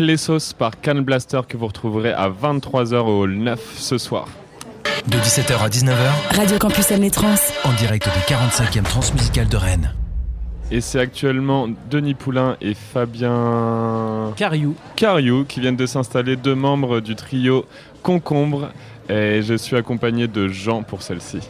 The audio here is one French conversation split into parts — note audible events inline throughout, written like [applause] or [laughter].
Clessos par Can Blaster que vous retrouverez à 23h au 9 ce soir. De 17h à 19h, Radio Campus Amné Trans. en direct des 45e Transmusicales de Rennes. Et c'est actuellement Denis Poulain et Fabien Cariou. Cariou qui viennent de s'installer, deux membres du trio Concombre. Et je suis accompagné de Jean pour celle-ci.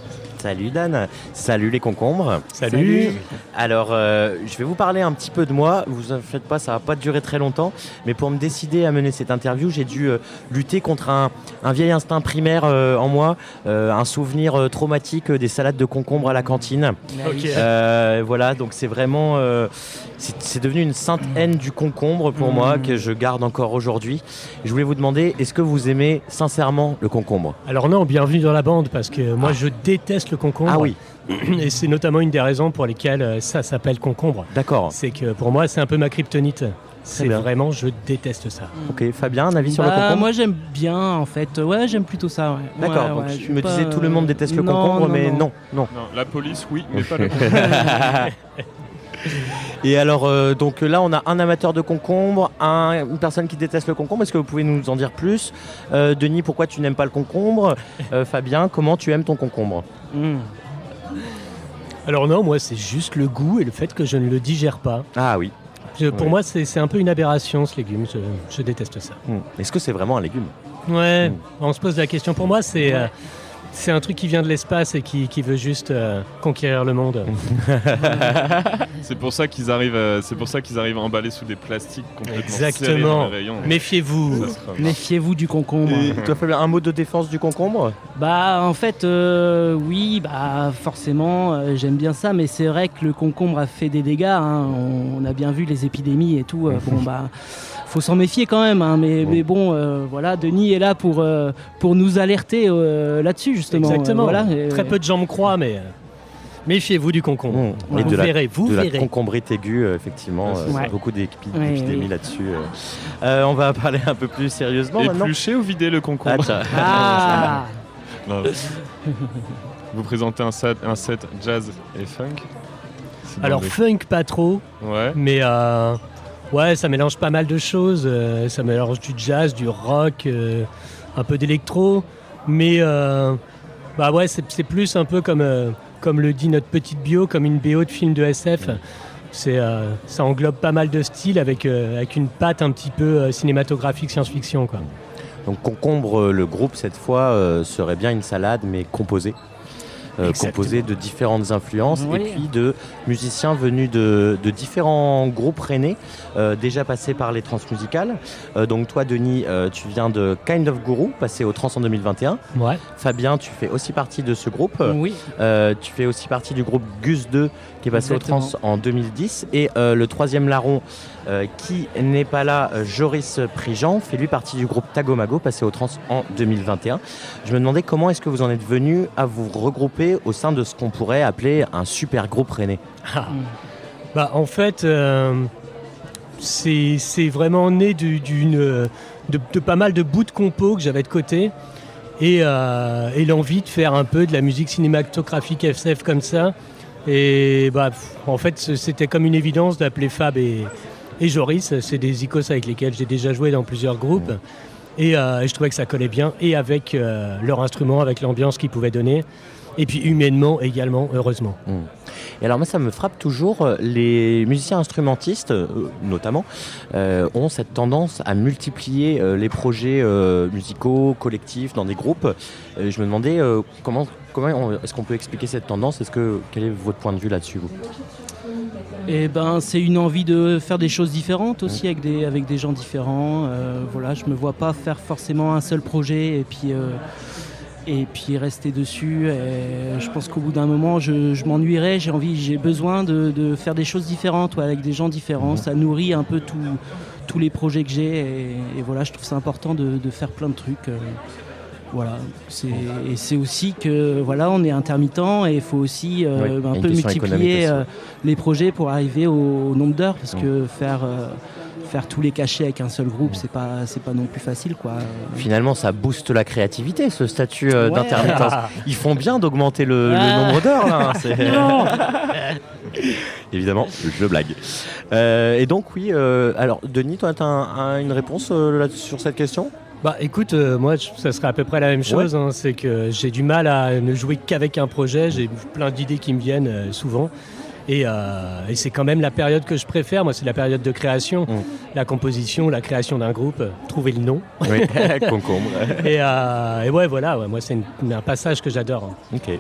Salut Dan, salut les concombres. Salut. Alors, euh, je vais vous parler un petit peu de moi. Vous en faites pas, ça va pas durer très longtemps. Mais pour me décider à mener cette interview, j'ai dû euh, lutter contre un, un vieil instinct primaire euh, en moi, un souvenir traumatique des salades de concombres à la cantine. Voilà, donc c'est vraiment, c'est c'est devenu une sainte haine du concombre pour moi que je garde encore aujourd'hui. Je voulais vous demander, est-ce que vous aimez sincèrement le concombre? Alors non, bienvenue dans la bande parce que moi je déteste le concombre. Ah oui, [clears throat] Et c'est notamment une des raisons pour lesquelles euh, ça s'appelle concombre. d'accord. C'est que pour moi c'est un peu ma kryptonite. C'est vraiment, je déteste ça. Ok, Fabien, un avis sur le Bah, concombre Moi j'aime bien en fait. Ouais, j'aime plutôt ça. ouais. D'accord, Ouais, donc ouais, je me disais tout le monde déteste le concombre, non, mais non. non, non. Non, la police, oui, mais pas [laughs] le [laughs] Et alors, euh, donc là, on a un amateur de concombre, un- une personne qui déteste le concombre. Est-ce que vous pouvez nous en dire plus Euh, Denis, pourquoi tu n'aimes pas le concombre Euh, Fabien, comment tu aimes ton concombre Mm. Alors non, moi c'est juste le goût et le fait que je ne le digère pas. Ah oui. Je- pour moi c'est un peu une aberration ce légume, je, je déteste ça. Hmm. Est-ce que c'est vraiment un légume? Ouais, Mm. on se pose la question. Pour moi c'est euh, c'est un truc qui vient de l'espace et qui, qui veut juste euh, conquérir le monde. [laughs] C'est pour ça qu'ils arrivent, à- c'est pour ça qu'ils arrivent à emballer sous des plastiques complètement Exactement. dans les rayons. Méfiez-vous. Méfiez-vous du concombre. Et un mot de défense du concombre? Bah en fait euh, oui bah forcément euh, j'aime bien ça mais c'est vrai que le concombre a fait des dégâts hein. on, on a bien vu les épidémies et tout euh, bon [laughs] bah faut s'en méfier quand même hein. mais, mais bon euh, voilà Denis est là pour euh, pour nous alerter euh, là-dessus justement Exactement. Euh, voilà Et- Très peu de gens me croient, mais euh, méfiez-vous du concombre. Hmm. Vous la, verrez, vous de la verrez. concombrite aiguë, euh, effectivement. euh, Ouais. Beaucoup Ouais, d'épidémies oui. là-dessus. euh. Euh, on va [laughs] parler un peu plus sérieusement maintenant. Éplucher ou vider le concombre ah [laughs] Non. [laughs] Vous présentez un set, un set jazz et funk Alors funk pas trop, mais euh, ouais, ça mélange pas mal de choses. euh, ça mélange du jazz, du rock, euh, un peu d'électro, mais euh, bah ouais, c'est c'est plus un peu comme comme le dit notre petite bio, comme une BO de film de SF. C'est ça englobe pas mal de styles avec avec une patte un petit peu cinématographique science-fiction quoi. Donc concombre, le groupe cette fois serait bien une salade mais composée. Euh, composée de différentes influences Oui. et puis de musiciens venus de, de différents groupes rennais euh, déjà passés par les transmusicales. Euh, donc toi Denis, euh, tu viens de Kind of Guru, passé au Trans en 2021. Ouais. Fabien, tu fais aussi partie de ce groupe. oui tu fais aussi partie du groupe Gus 2 qui est passé Exactement. au Trans en 2010. Et le troisième larron qui n'est pas là, Joris Prigent, fait lui partie du groupe Tagomago passé au Trans en 2021. Je me demandais comment est-ce que vous en êtes venu à vous regrouper au sein de ce qu'on pourrait appeler un super groupe rennais. Bah, en fait, euh, c'est vraiment né du- de, pas mal de bouts de compos que j'avais de côté et, euh, et l'envie de faire un peu de la musique cinématographique SF comme ça. Et bah, en fait, c'était comme une évidence d'appeler Fab et, et Joris. C'est des icos avec lesquels j'ai déjà joué dans plusieurs groupes. Et euh, je trouvais que ça collait bien, et avec leur instrument, avec l'ambiance qu'ils pouvaient donner. Et puis humainement également, heureusement. Et alors moi ça me frappe toujours, euh, les musiciens instrumentistes euh, notamment euh, ont cette tendance à multiplier euh, les projets euh, musicaux, collectifs, dans des groupes. Euh, je me demandais euh, comment, est-ce qu'on peut expliquer cette tendance? Est-ce que quel est votre point de vue là-dessus vous? Et ben, c'est une envie de faire des choses différentes aussi avec des, avec des gens différents. Euh, voilà, je me vois pas faire forcément un seul projet et puis, euh, et puis rester dessus. Et je pense qu'au bout d'un moment, je, je m'ennuierais. J'ai envie, j'ai besoin de, de faire des choses différentes ouais, avec des gens différents. Ça nourrit un peu tout- tous les projets que j'ai. Et, et voilà, je trouve ça important de, de faire plein de trucs. euh, voilà, c'est et c'est aussi que voilà, on est intermittent et il faut aussi euh, Oui, un peu multiplier euh, les projets pour arriver au nombre d'heures parce Mm. que faire faire tous les cachets avec un seul groupe, c'est pas c'est pas non plus facile quoi. Finalement, ça booste la créativité, ce statut euh, Ouais. d'intermittence. [laughs] Ils font bien d'augmenter le, le Ah. nombre d'heures, là. hein, Non. [laughs] Évidemment, je blague. Euh, et donc oui, euh, alors Denis, toi, tu as une réponse euh, là, sur cette question? Bah écoute, euh, moi je- ça serait à peu près la même chose. hein. c'est que j'ai du mal à ne jouer qu'avec un projet. J'ai plein d'idées qui me viennent euh, souvent. Et, euh, et c'est quand même la période que je préfère. Moi, c'est la période de création, Mm. la composition, la création d'un groupe, euh, trouver le nom. Oui, [laughs] [laughs] concombre. Et, euh, et ouais, voilà. ouais, moi, c'est un passage que j'adore. hein. ok. Et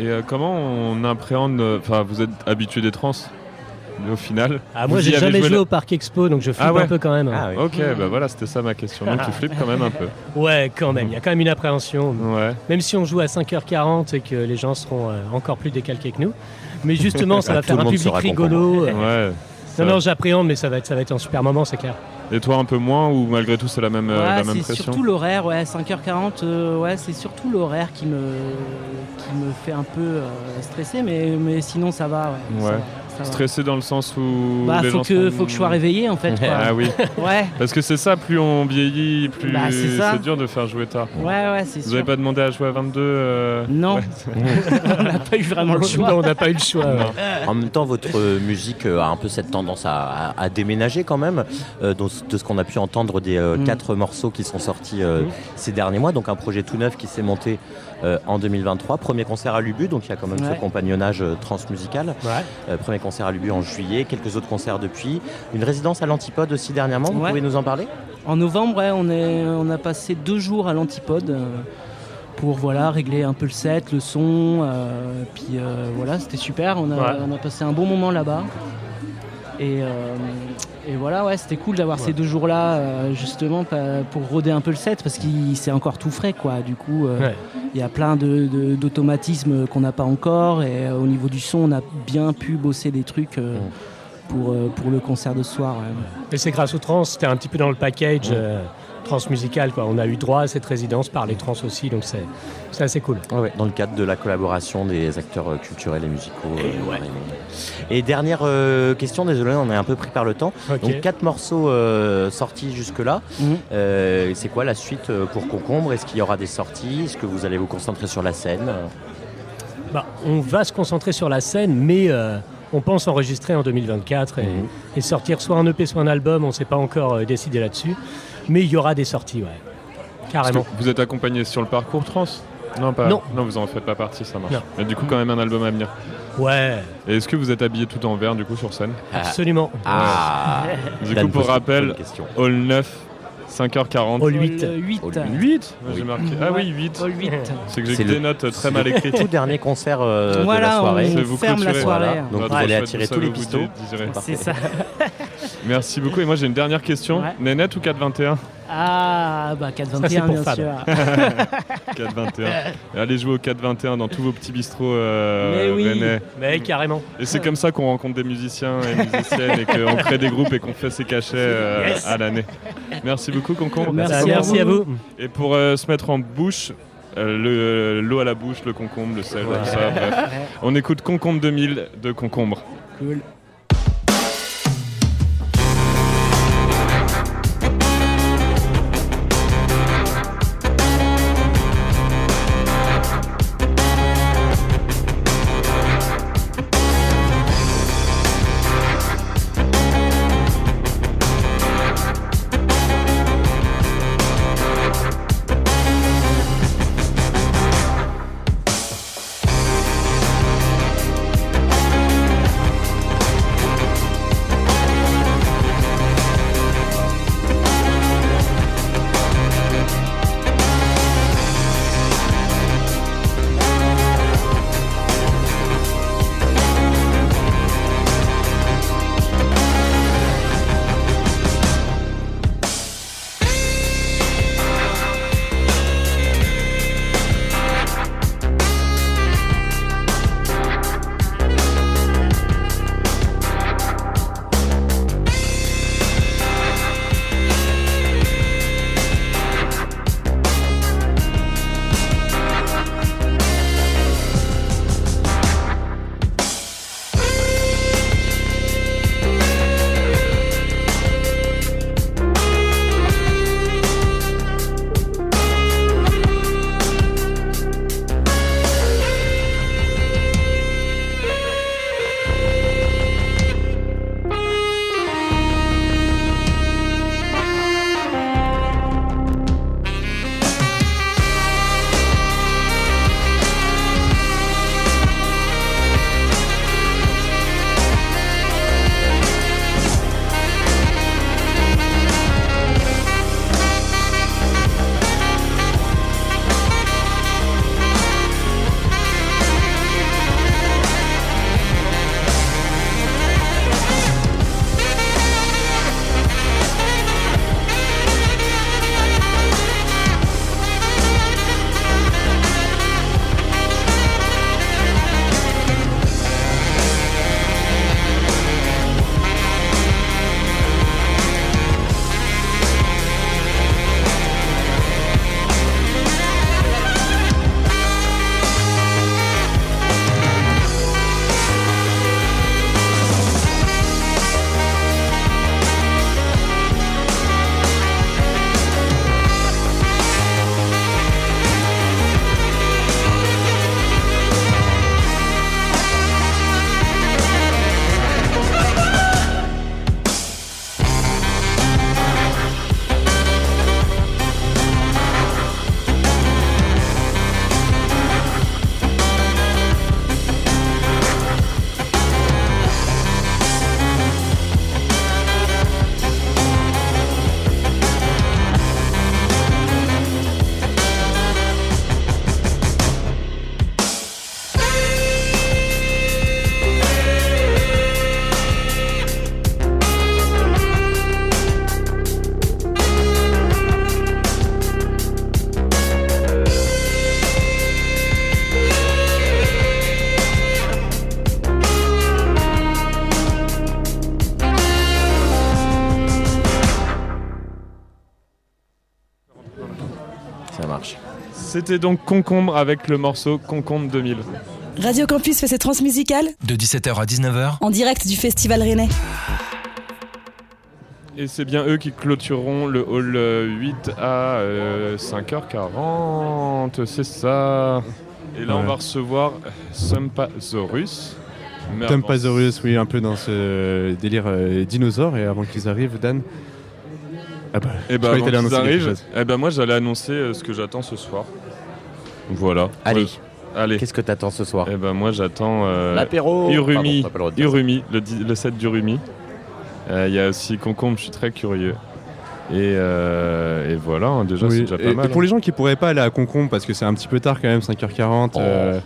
euh, comment on appréhende. euh, Enfin, vous êtes habitué des trans au final? Ah, moi, j'ai jamais joué la- au Parc Expo, donc je flippe Ah ouais. un peu quand même. hein. Ah oui. Ok, bah voilà, c'était ça ma question. Donc tu flippes quand même un peu. Ouais, quand même. Il y a quand même une appréhension. Ouais. Même si on joue à 5h40 et que les gens seront euh, encore plus décalqués que nous. Mais justement, ça [laughs] va faire un public rigolo. Ouais. Non, non, j'appréhende, mais ça va, être, ça va être un super moment, c'est clair. Et toi un peu moins ou malgré tout c'est la même, euh, Ouais, la même c'est pression surtout l'horaire, ouais, 5h40, euh, ouais, c'est surtout l'horaire qui me, qui me fait un peu euh, stresser, mais, mais sinon ça va. Ouais, ça va. Stressé dans le sens où. Bah, les faut gens que, sont- faut que je sois réveillé en fait. Quoi. [laughs] Ah oui, Ouais, parce que c'est ça, plus on vieillit, plus Bah, c'est dur de faire jouer tard. ouais, ouais, c'est Vous n'avez pas demandé à jouer à 22 euh, Non, Ouais. [laughs] on n'a pas eu vraiment le choix. On n'a pas eu le choix. En même temps, votre [laughs] musique a un peu cette tendance à, à- à déménager quand même, euh, de ce qu'on a pu entendre des euh, Mm. quatre morceaux qui sont sortis euh, Mm. ces derniers mois. Donc un projet tout neuf qui s'est monté euh, en 2023. Premier concert à Lubu, donc il y a quand même Ouais. ce compagnonnage euh, transmusical. Ouais. Euh, premier concert à Lubu en juillet, quelques autres concerts depuis. Une résidence à l'Antipode aussi dernièrement, vous Ouais. pouvez nous en parler? En novembre, ouais, on, est, on a passé deux jours à l'Antipode euh, pour voilà, régler un peu le set, le son. euh, puis euh, voilà, c'était super. On a, Ouais. on a passé un bon moment là-bas. Et, euh, et voilà, ouais, c'était cool d'avoir ces deux jours-là, euh, justement, pour roder un peu le set, parce qu'il c'est encore tout frais, quoi. Du coup, euh, Ouais. il y a plein de- de- d'automatismes qu'on n'a pas encore. Et au niveau du son, on a bien pu bosser des trucs pour, pour le concert de ce soir. Et c'est grâce aux trans, c'était un petit peu dans le package euh, transmusical. Quoi. On a eu droit à cette résidence par les trans aussi, donc c'est c'est assez cool. Ouais, dans le cadre de la collaboration des acteurs euh, culturels et musicaux. Et euh, ouais. Et dernière euh, question, désolé, on est un peu pris par le temps. Ok. Donc quatre morceaux euh, sortis jusque-là. Mhm. C'est quoi la suite pour Concombre? Est-ce qu'il y aura des sorties? Est-ce que vous allez vous concentrer sur la scène? Bah, on va se concentrer sur la scène, mais on pense enregistrer en 2024 et, Mhm. et sortir soit un EP, soit un album. On ne s'est pas encore décidé là-dessus, mais il y aura des sorties, ouais. Carrément. Vous êtes accompagné sur le parcours trans? Non, pas. Non. vous en faites pas partie, ça marche. Mais du coup, quand même un album à venir. Ouais, Et est-ce que vous êtes habillé tout en vert du coup sur scène? Absolument. Ah [laughs] Du coup, pour rappel. Hall 9, 5h40. Hall 8. Le 8. Hall 8 J'ai Oui. marqué. Ah oui, 8. Hall 8. C'est que j'ai C'est le- des notes très c'est mal le écrites. Tout dernier concert euh, de la Voilà, soirée. Vais on vous ferme la soirée. Voilà. Donc vous allez attirer tous les pistons. C'est ça. [laughs] Merci beaucoup. Et moi, j'ai une dernière question. Ouais. Nénette ou 421 Ah, bah Ça, c'est 421, pour bien Fab. sûr. [laughs] 421. Et [laughs] allez jouer au 421 dans tous vos petits bistrots euh, Mais oui. rennais. Mais carrément. Et c'est comme ça qu'on rencontre des musiciens et musiciennes et qu'on [laughs] crée des groupes et qu'on fait ses cachets euh, Yes. à l'année. Merci beaucoup, Concombre. Merci à merci à vous. Et pour euh, se mettre en bouche, euh, le- l'eau à la bouche, le concombre, le sel, Ouais. tout ça, bref. On écoute Concombre 2000 de Concombre. Cool. C'était donc Concombre avec le morceau Concombre 2000. Radio Campus fait ses transmusicales De 17h à 19h, en direct du Festival Rennais. Et c'est bien eux qui clôtureront le hall euh, 8 à euh, 5h40, c'est ça. Et là, on va recevoir avant- Pazorius, oui, un peu dans ce délire euh, dinosaure. Et avant qu'ils arrivent, Dan. Ah bah, Et je bah, avant qu'ils arrivent, chose. eh ben moi, j'allais annoncer euh, ce que j'attends ce soir. Voilà. Allez, Ouais. Allez. qu'est-ce que t'attends ce soir Eh ben moi, j'attends euh, L'apéro Urumi, Pardon, t'as pas le. Urumi, le, le set d'Urumi. Euh, Il y a aussi Concombre, je suis très curieux. Et, euh, et voilà, hein, déjà, Oui, c'est déjà pas et, mal. et pour les gens qui pourraient pas aller à Concombre parce que c'est un petit peu tard quand même, 5h40. euh,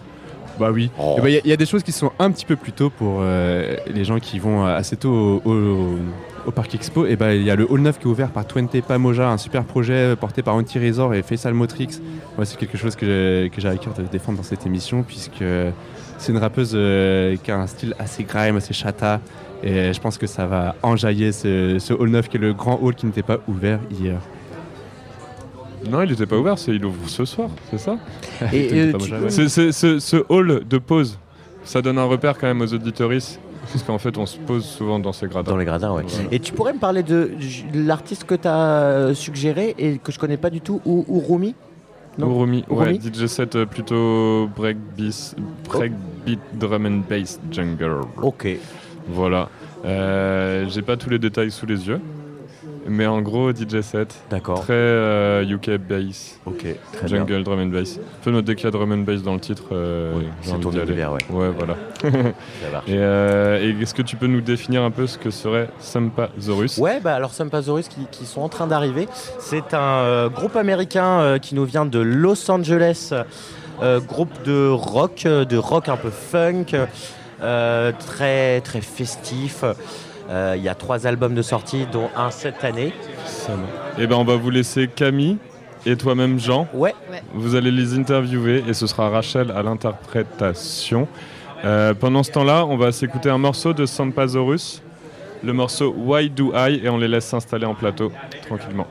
bah oui. Oh. Eh ben, Il y, a- il y a des choses qui sont un petit peu plus tôt pour euh, les gens qui vont assez tôt au, au- au Parc Expo. Et ben il y a le Hall 9 qui est ouvert par Twente Pamoja, un super projet porté par Anti Resort et Faisal Motrix. Moi, c'est quelque chose que j'ai que j'ai à cœur de défendre dans cette émission puisque c'est une rappeuse euh, qui a un style assez grime, assez chata. Et je pense que ça va enjailler ce, ce Hall 9 qui est le grand hall qui n'était pas ouvert hier. Non, il était pas ouvert, c'est il ouvre ce soir, c'est ça [laughs] Et, euh, Pamoja, tu- ouais. C'est- c'est- ce, ce hall de pause, ça donne un repère quand même aux auditoristes. Parce qu'en fait, on se pose souvent dans ces gradins. Dans les gradins, ouais. Voilà. Et tu pourrais me parler de l'artiste que tu as suggéré et que je connais pas du tout, ou Urumi Non? Urumi, ouais, Urumi DJ set euh, plutôt breakbeat, breakbeat drum and bass jungle. Ok. Voilà. Euh, J'ai pas tous les détails sous les yeux, mais en gros, DJ set, D'accord. très euh, UK bass, Ok. Très bien. jungle drum and bass. Faut noter qu'il y a drum and bass dans le titre. euh, Oui, c'est ton univers, ouais. Ouais, voilà. [laughs] Et, euh, et est-ce que tu peux nous définir un peu ce que serait Sampasaurus Ouais, bah alors Sampasaurus qui, qui sont en train d'arriver. C'est un euh, groupe américain euh, qui nous vient de Los Angeles, euh, groupe de rock, euh, de rock un peu funk, euh, très très festif. Euh, Il y a trois albums de sortie, dont un cette année. Eh ben, on va vous laisser Camille et toi-même Jean. Ouais. Vous allez les interviewer et ce sera Rachel à l'interprétation. Euh, pendant ce temps-là, on va s'écouter un morceau de Sampasaurus, le morceau Why Do I, et on les laisse s'installer en plateau tranquillement.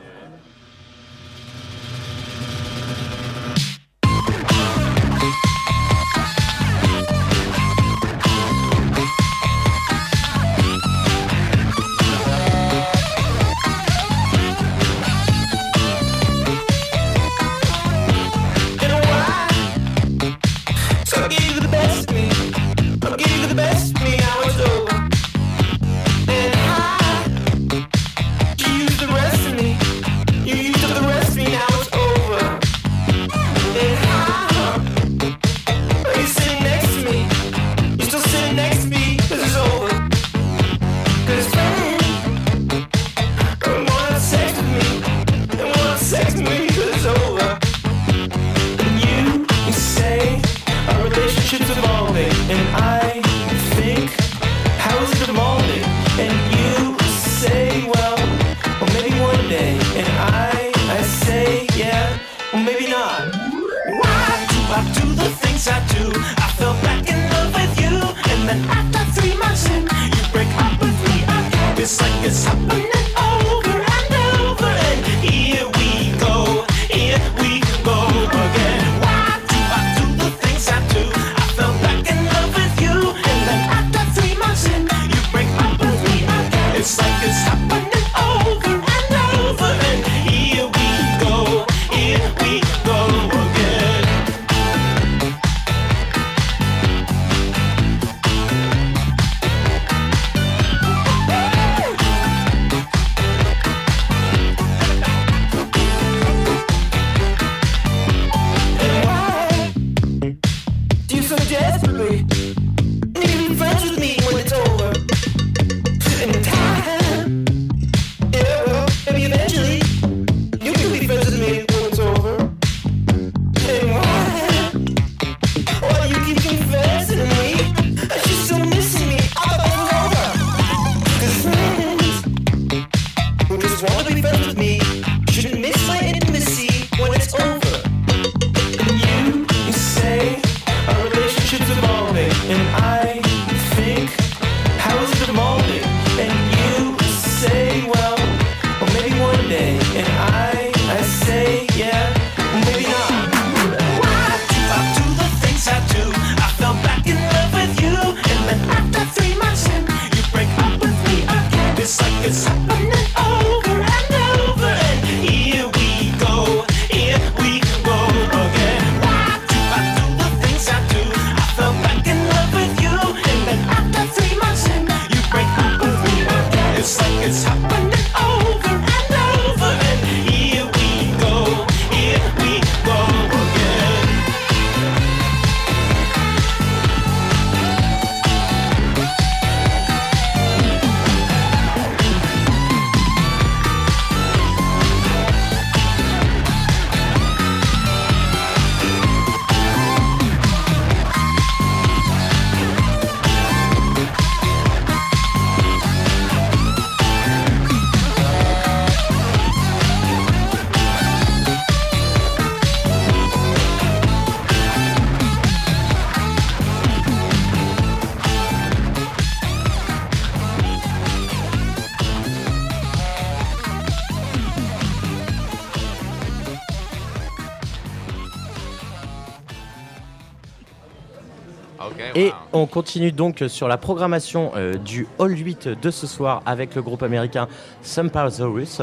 Et on continue donc sur la programmation euh, du Hall 8 de ce soir avec le groupe américain Sumpasaurus.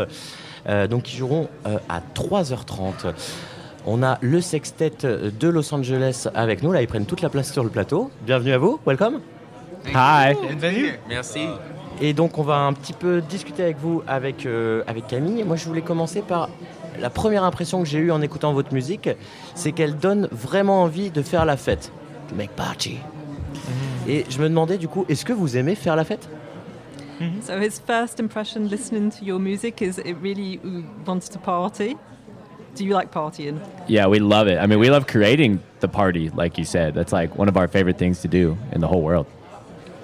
Euh, donc ils joueront euh, à 3h30. On a le sextet de Los Angeles avec nous. Là, ils prennent toute la place sur le plateau. Bienvenue à vous. Welcome. Hi. Bienvenue. Merci. Et donc on va un petit peu discuter avec vous, avec, euh, avec Camille. Moi je voulais commencer par la première impression que j'ai eue en écoutant votre musique, c'est qu'elle donne vraiment envie de faire la fête. To make party. Et je me demandais du coup, est-ce que vous aimez faire la fête mhm. So his first impression listening to your music is it really wants to party. Do you like partying? Yeah, we love it. I mean, we love creating the party, like you said. That's like one of our favorite things to do in the whole world.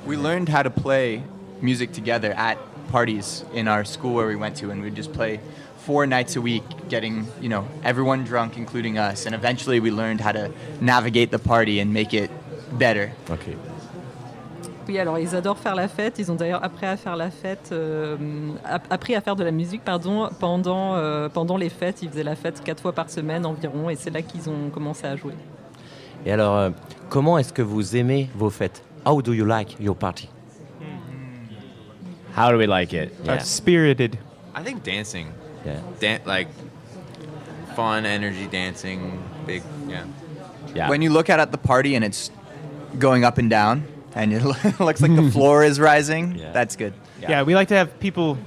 We learned how to play music together at parties in our school where we went to, and we'd just play four nights a week, getting you know everyone drunk, including us. And eventually, we learned how to navigate the party and make it better. Ok. Oui, alors ils adorent faire la fête. Ils ont d'ailleurs appris à faire la fête, euh, app- appris à faire de la musique, pardon, pendant, euh, pendant les fêtes. Ils faisaient la fête quatre fois par semaine environ, et c'est là qu'ils ont commencé à jouer. Et alors, euh, comment est-ce que vous aimez vos fêtes? How do you like your party? How do we like it? Yeah. spirited. I think dancing. Yeah. Dan- like fun, energy, dancing, big, yeah. When you look out at the party and it's going up and down, and it [laughs] looks like the [laughs] floor is rising, Yeah. that's good. Yeah. we like to have people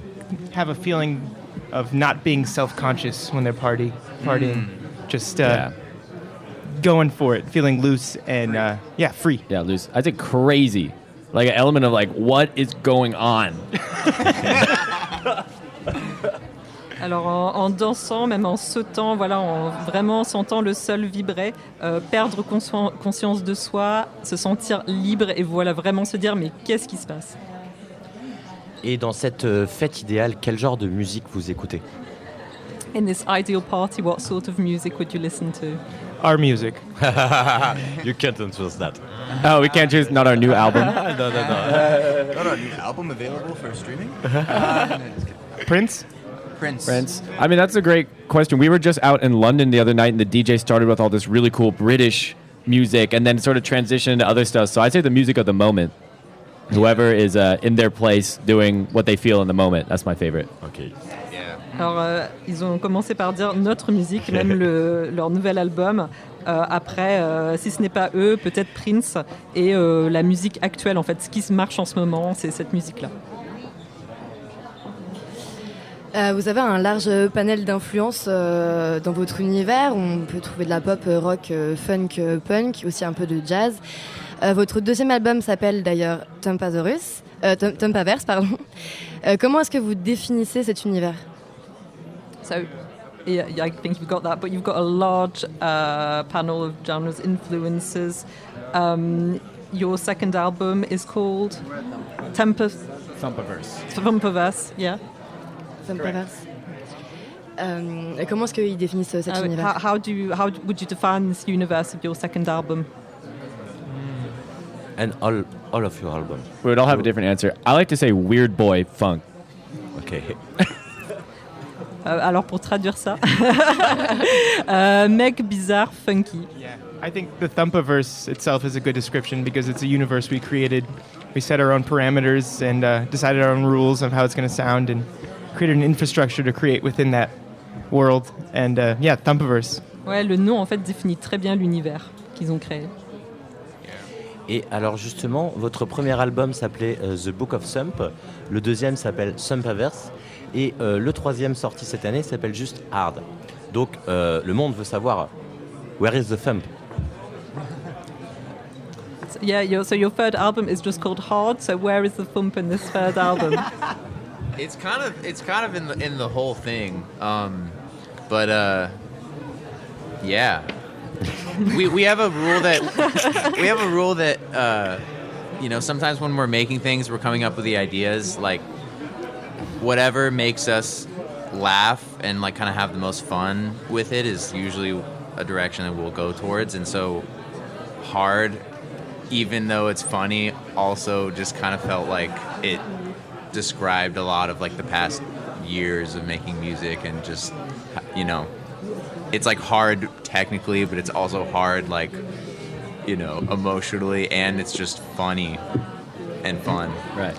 have a feeling of not being self-conscious when they're party partying, just uh, Yeah. going for it, feeling loose and uh, yeah, free. Yeah, loose. I think crazy. Like an element of like, what is going on? [laughs] Alors en, en dansant, même en sautant, voilà, en vraiment sentant le sol vibrer, euh, perdre conscien- conscience de soi, se sentir libre et voilà vraiment se dire mais qu'est-ce qui se passe? Et dans cette euh, fête idéale, quel genre de musique vous écoutez? In this ideal party, what sort of music would you listen to? Our music. [laughs] you can't choose that. Oh, we can't choose not our new album. [laughs] no, no, no. Not a new album available for streaming? [laughs] Prince? Prince. Prince. I mean, that's a great question. We were just out in London the other night, and the DJ started with all this really cool British music, and then sort of transitioned to other stuff. So I'd say the music of the moment. Whoever is uh, in their place doing what they feel in the moment. That's my favorite. Okay. Alors, euh, ils ont commencé par dire notre musique, [laughs] même le- leur nouvel album. Euh, après, euh, si ce n'est pas eux, peut-être Prince et euh, la musique actuelle, en fait, ce qui se marche en ce moment, c'est cette musique-là. Euh, vous avez un large panel d'influences euh, dans votre univers. On peut trouver de la pop, euh, rock, euh, funk, punk, aussi un peu de jazz. Euh, votre deuxième album s'appelle d'ailleurs euh, Tumpaverse, pardon. [laughs] Euh, comment est-ce que vous définissez cet univers? So, yeah, yeah, I think you've got that, but you've got a large uh, panel of genres, influences. Um, your second album is called Tempest. Thumpaverse. Thumpaverse, yeah. Tumpaverse. Euh, et comment est-ce qu'ils définissent cet Uh, univers how, how do you, how would you define this universe of your second album? And all, all of your albums. We would all have a different answer. I like to say weird boy funk. Okay. [laughs] Euh, alors pour traduire ça, [laughs] euh, mec bizarre, funky. Yeah. I think the Thumpaverse itself is a good description because it's a universe we created. We set our own parameters and uh, decided our own rules of how it's going to sound and created an infrastructure to create within that world. And uh, yeah, Thumpaverse. Ouais, le nom en fait définit très bien l'univers qu'ils ont créé. Et alors justement, votre premier album s'appelait euh, The Book of Sump, le deuxième s'appelle Sumpaverse, et euh, le troisième sorti cette année s'appelle juste Hard. Donc euh, le monde veut savoir, where is the thump? So, yeah, your, so your third album is just called Hard. So where is the thump in this third album? [laughs] It's kind of it's kind of in the in the whole thing. Um, but uh, yeah, [laughs] we we have a rule that we have a rule that uh, you know sometimes when we're making things, we're coming up with the ideas like whatever makes us laugh and like kind of have the most fun with it is usually a direction that we'll go towards. And so hard, even though it's funny, also just kind of felt like it described a lot of like the past years of making music and just you know it's like hard technically but it's also hard like you know, emotionally, and it's just funny and fun. Right.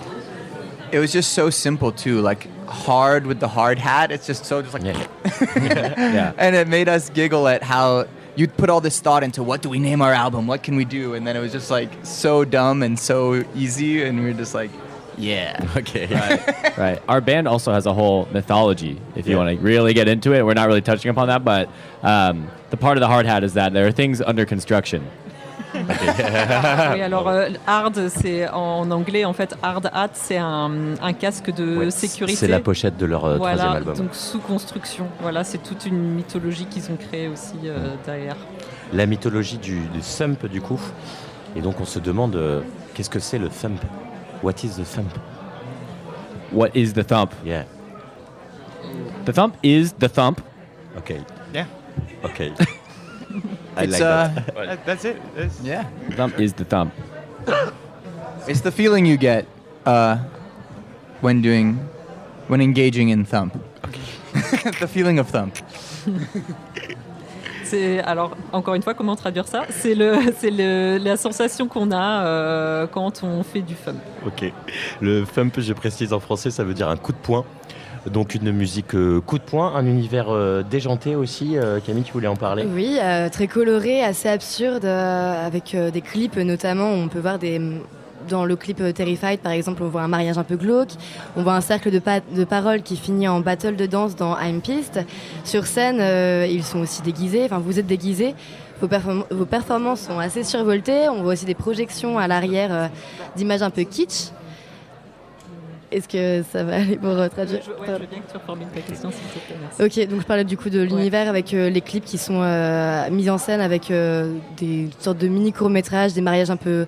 It was just so simple too, like hard with the hard hat. It's just so just like, Yeah. [laughs] and it made us giggle at how you put all this thought into what do we name our album, what can we do, and then it was just like so dumb and so easy, and we were just like, yeah, [laughs] okay, right, right. Our band also has a whole mythology. If you Yeah. want to really get into it, we're not really touching upon that, but um, the part of the hard hat is that there are things under construction. [laughs] Oui, alors euh, hard, c'est en anglais en fait hard hat, c'est un, un casque de Ouais, sécurité. C'est la pochette de leur euh, voilà, troisième album. donc sous construction. Voilà, c'est toute une mythologie qu'ils ont créée aussi euh, derrière. La mythologie du, du thump du coup. Et donc on se demande euh, qu'est-ce que c'est le thump? What is the thump What is the thump? Yeah. The thump is the thump. Okay. Yeah. Okay. [laughs] I It's, like uh, that. That- that's it. That's- yeah. The thump is the thump. It's the feeling you get uh, when doing, when engaging in thump. Okay. [laughs] the feeling of thump. [laughs] C'est alors encore une fois comment traduire ça? C'est le, [laughs] c'est le, la sensation qu'on a euh, quand on fait du fun. Ok. Le thump, je précise en français, ça veut dire un coup de poing. Donc une musique euh, coup de poing, un univers euh, déjanté aussi. Euh, Camille, tu voulais en parler? Oui, euh, très coloré, assez absurde, euh, avec euh, des clips notamment. On peut voir des. Dans le clip euh, Terrified, par exemple, on voit un mariage un peu glauque. On voit un cercle de, pa- de paroles qui finit en battle de danse dans I'm Pissed. Sur scène, euh, ils sont aussi déguisés. Enfin, vous êtes déguisés. Vos, perform- vos performances sont assez survoltées. On voit aussi des projections à l'arrière euh, d'images un peu kitsch. Est-ce que ça va aller pour euh, traduire? Je, ouais, je veux bien que tu reformules ta question s'il te plaît. Ok, donc je parlais du coup de l'univers avec euh, les clips qui sont euh, mis en scène avec des sortes de mini courts métrages, des mariages un peu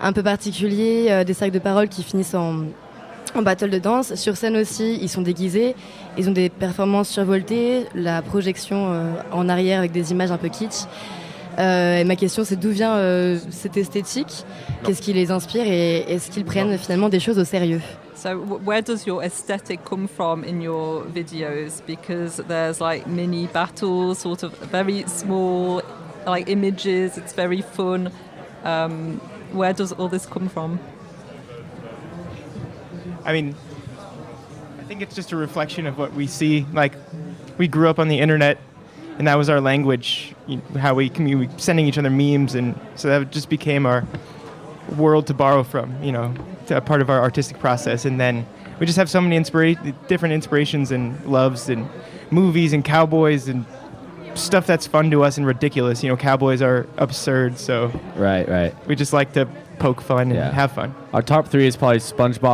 un peu particuliers, euh, des sacs de paroles qui finissent en en battle de danse. Sur scène aussi, ils sont déguisés, ils ont des performances survoltées, la projection euh, en arrière avec des images un peu kitsch. Euh, et ma question, c'est d'où vient euh, cette esthétique? Qu'est-ce qui les inspire et est-ce qu'ils prennent finalement des choses au sérieux? So, where does your aesthetic come from in your videos? Because there's like mini battles, sort of very small, like images. It's very fun. Um, where does all this come from? I mean, I think it's just a reflection of what we see. Like, we grew up on the internet, and that was our language. How we commu- sending each other memes, and so that just became our world to borrow from. You know, part of our artistic process, and then we just have so many inspira- different inspirations and loves and movies and cowboys and stuff that's fun to us and ridiculous. You know, cowboys are absurd, so Right, right. we just like to poke fun and Yeah. have fun. Our top three is probably SpongeBob.